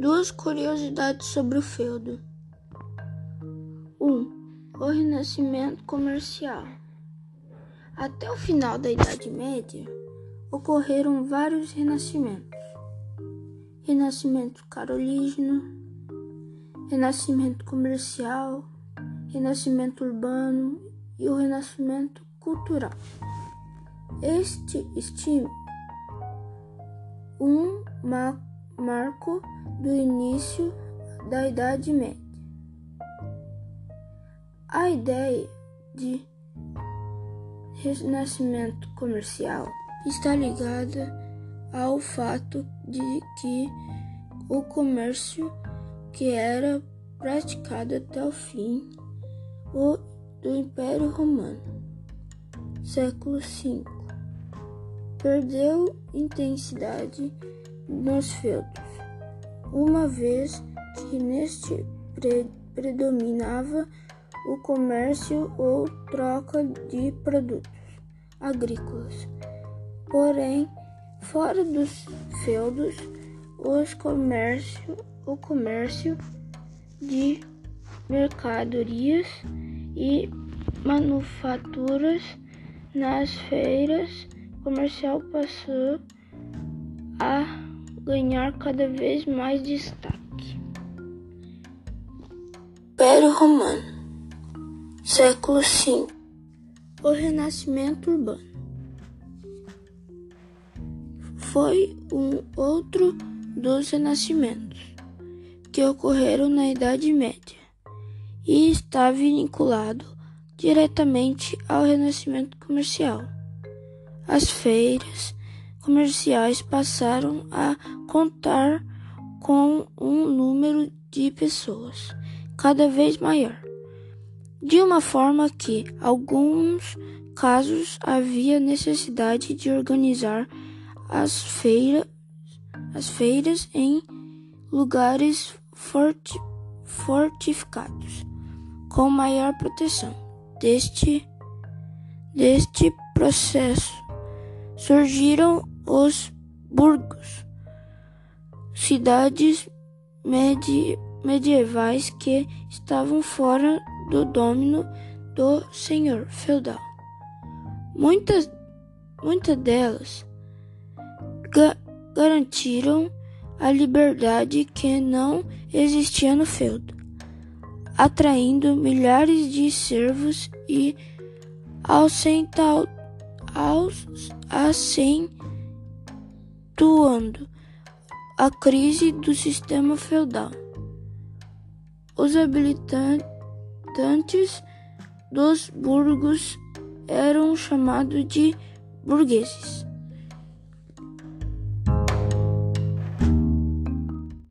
Duas curiosidades sobre o feudo. 1. Um, o renascimento comercial. Até o final da Idade Média, ocorreram vários renascimentos. Renascimento carolígeno, renascimento comercial, renascimento urbano e o renascimento cultural. Este estima um marco do início da Idade Média. A ideia de renascimento comercial está ligada ao fato de que o comércio que era praticado até o fim do Império Romano, século V, perdeu intensidade nos feudos uma vez que neste predominava o comércio ou troca de produtos agrícolas. Porém, fora dos feudos, os comércio, o comércio de mercadorias e manufaturas nas feiras comercial passou a ganhar cada vez mais destaque. Império Romano, século V, o Renascimento Urbano. Foi um outro dos renascimentos que ocorreram na Idade Média e está vinculado diretamente ao renascimento comercial. As feiras comerciais passaram a contar com um número de pessoas cada vez maior, de uma forma que, alguns casos, havia necessidade de organizar as feiras, as feiras em lugares forti fortificados, com maior proteção. Deste, deste processo surgiram os burgos, cidades medi medievais que estavam fora do domínio do senhor feudal. Muitas, muitas delas ga garantiram a liberdade que não existia no feudo, atraindo milhares de servos e acentuando acentuando a crise do sistema feudal. Os habitantes dos burgos eram chamados de burgueses.